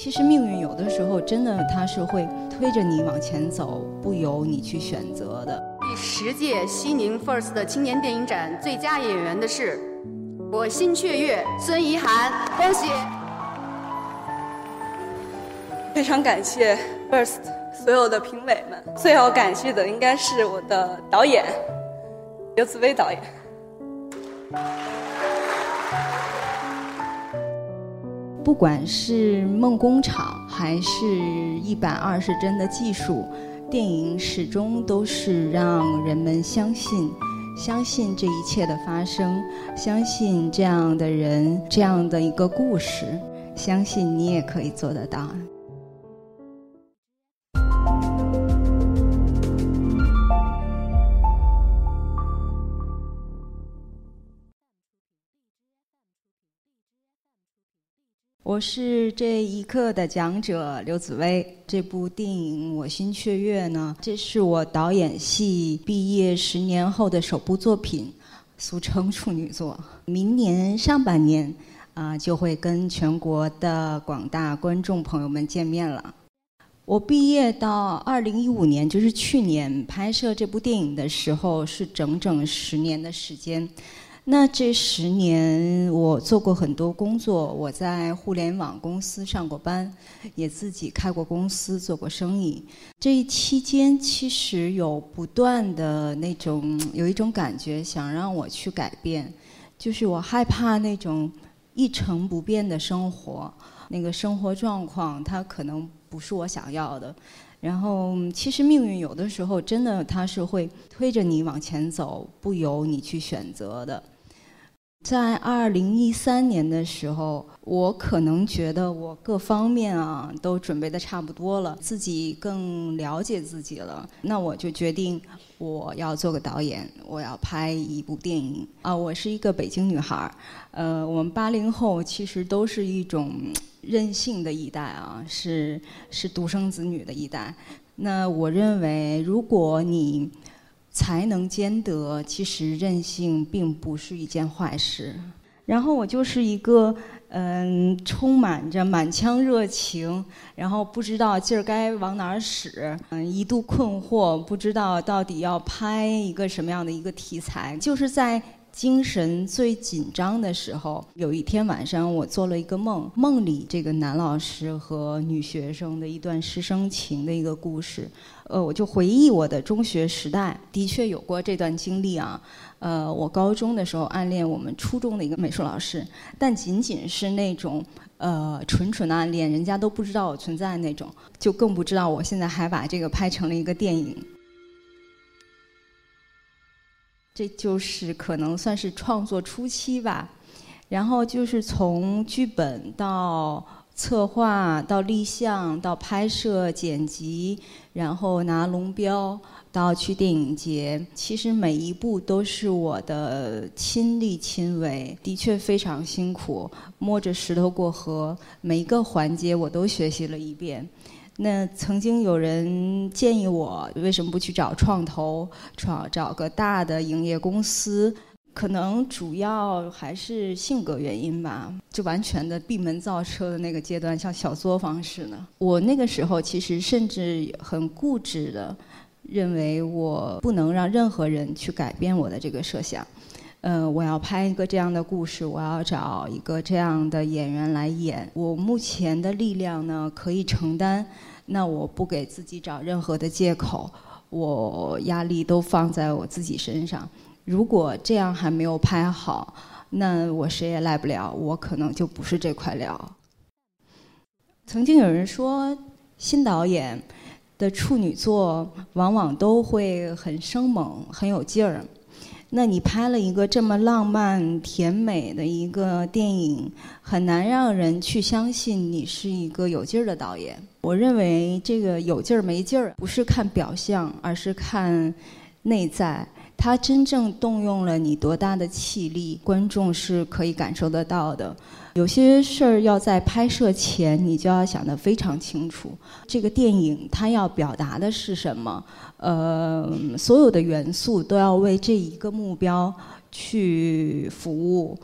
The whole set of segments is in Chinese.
其实命运有的时候真的它是会推着你往前走，不由你去选择的。第十届西宁 FIRST 的青年电影展最佳演员的是《我心雀跃》孙怡涵，恭喜！非常感谢 FIRST 所有的评委们，最要感谢的应该是我的导演刘紫薇导演。不管是梦工厂，还是一百二十帧的技术，电影始终都是让人们相信，相信这一切的发生，相信这样的人，这样的一个故事，相信你也可以做得到。我是这一刻的讲者刘紫薇。这部电影《我心雀跃》呢，这是我导演系毕业十年后的首部作品，俗称处女作。明年上半年啊，就会跟全国的广大观众朋友们见面了。我毕业到二零一五年，就是去年拍摄这部电影的时候，是整整十年的时间。那这十年，我做过很多工作。我在互联网公司上过班，也自己开过公司，做过生意。这一期间，其实有不断的那种有一种感觉，想让我去改变，就是我害怕那种一成不变的生活，那个生活状况，它可能不是我想要的。然后，其实命运有的时候真的它是会推着你往前走，不由你去选择的。在二零一三年的时候，我可能觉得我各方面啊都准备的差不多了，自己更了解自己了。那我就决定我要做个导演，我要拍一部电影啊。我是一个北京女孩儿，呃，我们八零后其实都是一种任性的一代啊，是是独生子女的一代。那我认为，如果你才能兼得，其实任性并不是一件坏事。然后我就是一个嗯，充满着满腔热情，然后不知道劲儿该往哪儿使，嗯，一度困惑，不知道到底要拍一个什么样的一个题材，就是在。精神最紧张的时候，有一天晚上，我做了一个梦，梦里这个男老师和女学生的一段师生情的一个故事。呃，我就回忆我的中学时代，的确有过这段经历啊。呃，我高中的时候暗恋我们初中的一个美术老师，但仅仅是那种呃纯纯的暗恋，人家都不知道我存在那种，就更不知道我现在还把这个拍成了一个电影。这就是可能算是创作初期吧，然后就是从剧本到策划到立项到拍摄剪辑，然后拿龙标到去电影节，其实每一步都是我的亲力亲为，的确非常辛苦，摸着石头过河，每一个环节我都学习了一遍。那曾经有人建议我，为什么不去找创投，找找个大的营业公司？可能主要还是性格原因吧，就完全的闭门造车的那个阶段，像小作坊似的。我那个时候其实甚至很固执的认为，我不能让任何人去改变我的这个设想。嗯，我要拍一个这样的故事，我要找一个这样的演员来演。我目前的力量呢，可以承担。那我不给自己找任何的借口，我压力都放在我自己身上。如果这样还没有拍好，那我谁也赖不了，我可能就不是这块料。曾经有人说，新导演的处女作往往都会很生猛，很有劲儿。那你拍了一个这么浪漫甜美的一个电影，很难让人去相信你是一个有劲儿的导演。我认为这个有劲儿没劲儿，不是看表象，而是看内在。他真正动用了你多大的气力，观众是可以感受得到的。有些事儿要在拍摄前，你就要想得非常清楚。这个电影它要表达的是什么？呃，所有的元素都要为这一个目标去服务。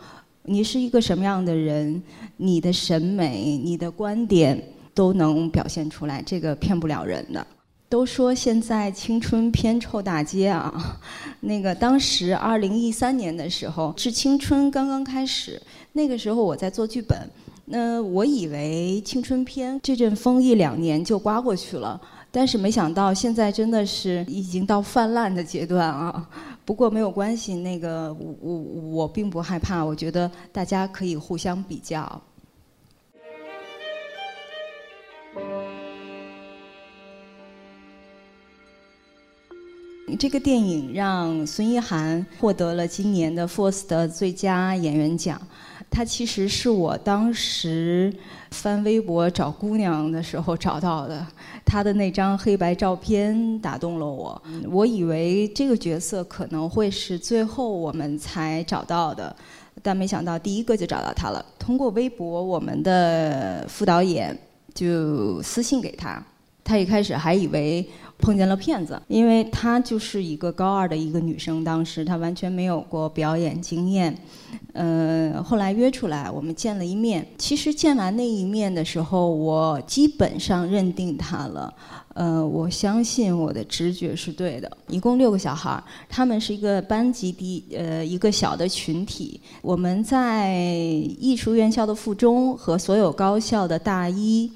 你是一个什么样的人？你的审美、你的观点、都能表现出来，这个骗不了人的。都说现在青春片臭大街啊，那个当时二零一三年的时候，致青春刚刚开始，那个时候我在做剧本，那我以为青春片这阵风一两年就刮过去了，但是没想到现在真的是已经到泛滥的阶段啊。不过没有关系，那个我我我并不害怕，我觉得大家可以互相比较。这个电影让孙一涵获得了今年的 FIRST 的最佳演员奖。他其实是我当时翻微博找姑娘的时候找到的，他的那张黑白照片打动了我。我以为这个角色可能会是最后我们才找到的，但没想到第一个就找到他了。通过微博，我们的副导演就私信给他，他一开始还以为。碰见了骗子，因为她就是一个高二的一个女生，当时她完全没有过表演经验。呃，后来约出来，我们见了一面。其实见完那一面的时候，我基本上认定她了。呃，我相信我的直觉是对的。一共六个小孩，他们是一个班级第呃一个小的群体。我们在艺术院校的附中和所有高校的大一。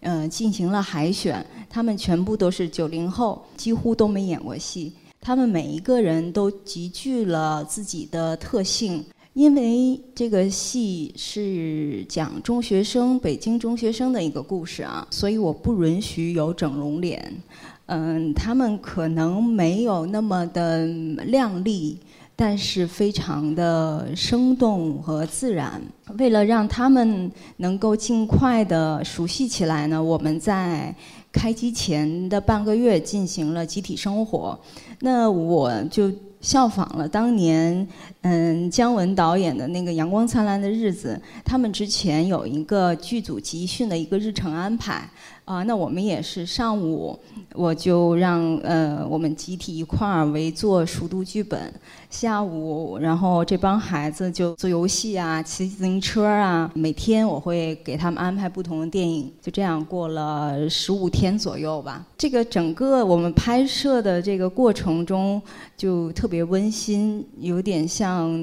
嗯，进行了海选，他们全部都是九零后，几乎都没演过戏。他们每一个人都集聚了自己的特性，因为这个戏是讲中学生，北京中学生的一个故事啊，所以我不允许有整容脸。嗯，他们可能没有那么的靓丽。但是非常的生动和自然。为了让他们能够尽快的熟悉起来呢，我们在开机前的半个月进行了集体生活。那我就效仿了当年嗯姜文导演的那个《阳光灿烂的日子》，他们之前有一个剧组集训的一个日程安排。啊，那我们也是上午，我就让呃我们集体一块儿围坐熟读剧本。下午，然后这帮孩子就做游戏啊，骑自行车啊。每天我会给他们安排不同的电影，就这样过了十五天左右吧。这个整个我们拍摄的这个过程中，就特别温馨，有点像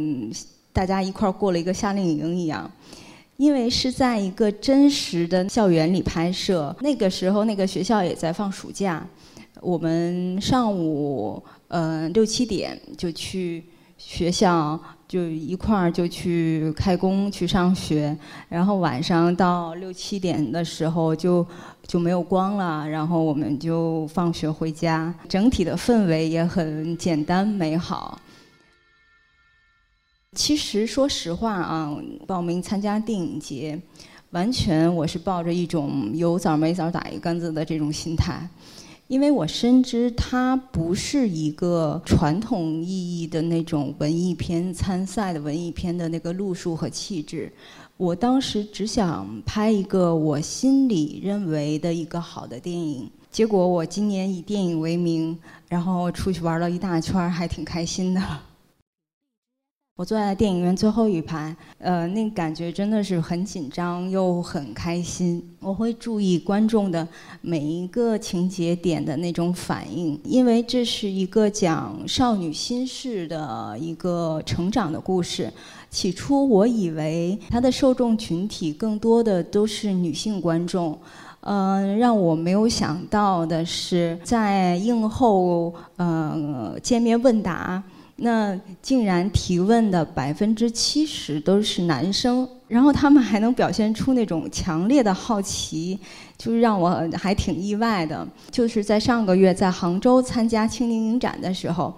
大家一块儿过了一个夏令营一样。因为是在一个真实的校园里拍摄，那个时候那个学校也在放暑假，我们上午嗯六七点就去学校，就一块儿就去开工去上学，然后晚上到六七点的时候就就没有光了，然后我们就放学回家，整体的氛围也很简单美好。其实，说实话啊，报名参加电影节，完全我是抱着一种有枣没枣打一竿子的这种心态，因为我深知它不是一个传统意义的那种文艺片参赛的文艺片的那个路数和气质。我当时只想拍一个我心里认为的一个好的电影，结果我今年以电影为名，然后出去玩了一大圈，还挺开心的。我坐在电影院最后一排，呃，那感觉真的是很紧张又很开心。我会注意观众的每一个情节点的那种反应，因为这是一个讲少女心事的一个成长的故事。起初我以为它的受众群体更多的都是女性观众，嗯，让我没有想到的是，在映后呃见面问答。那竟然提问的百分之七十都是男生，然后他们还能表现出那种强烈的好奇，就是让我还挺意外的。就是在上个月在杭州参加青年影展的时候，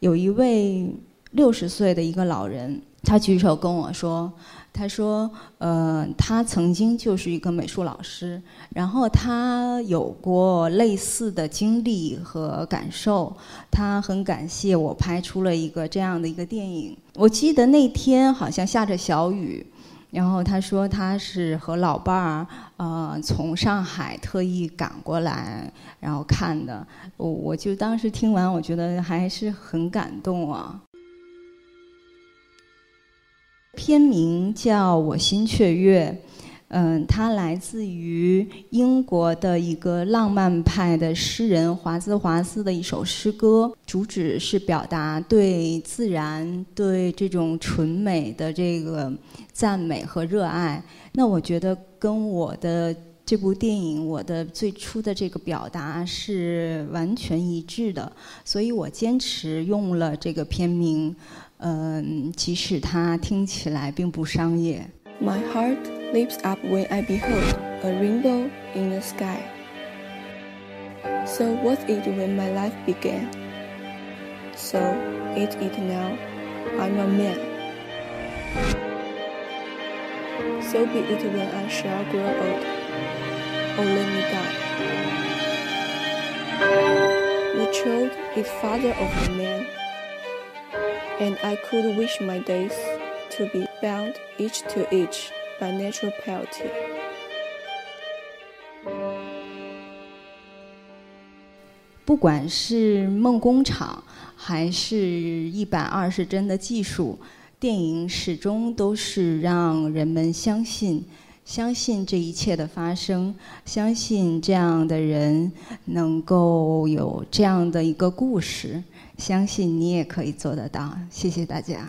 有一位六十岁的一个老人，他举手跟我说。他说：“呃，他曾经就是一个美术老师，然后他有过类似的经历和感受。他很感谢我拍出了一个这样的一个电影。我记得那天好像下着小雨，然后他说他是和老伴儿呃从上海特意赶过来，然后看的。我我就当时听完，我觉得还是很感动啊。”片名叫我心雀跃，嗯，它来自于英国的一个浪漫派的诗人华兹华斯的一首诗歌，主旨是表达对自然、对这种纯美的这个赞美和热爱。那我觉得跟我的这部电影我的最初的这个表达是完全一致的，所以我坚持用了这个片名。嗯，即使它听起来并不商业。My heart leaps up when I behold a rainbow in the sky. So was it when my life began. So is it now. I'm a man. So be it when I shall grow old, or let me die. The child is father of the man, And I could wish my days to be bound each to each by natural piety. 不管是梦工厂，还是一百二十帧的技术，电影始终都是让人们相信，相信这一切的发生，相信这样的人能够有这样的一个故事，相信你也可以做得到。谢谢大家。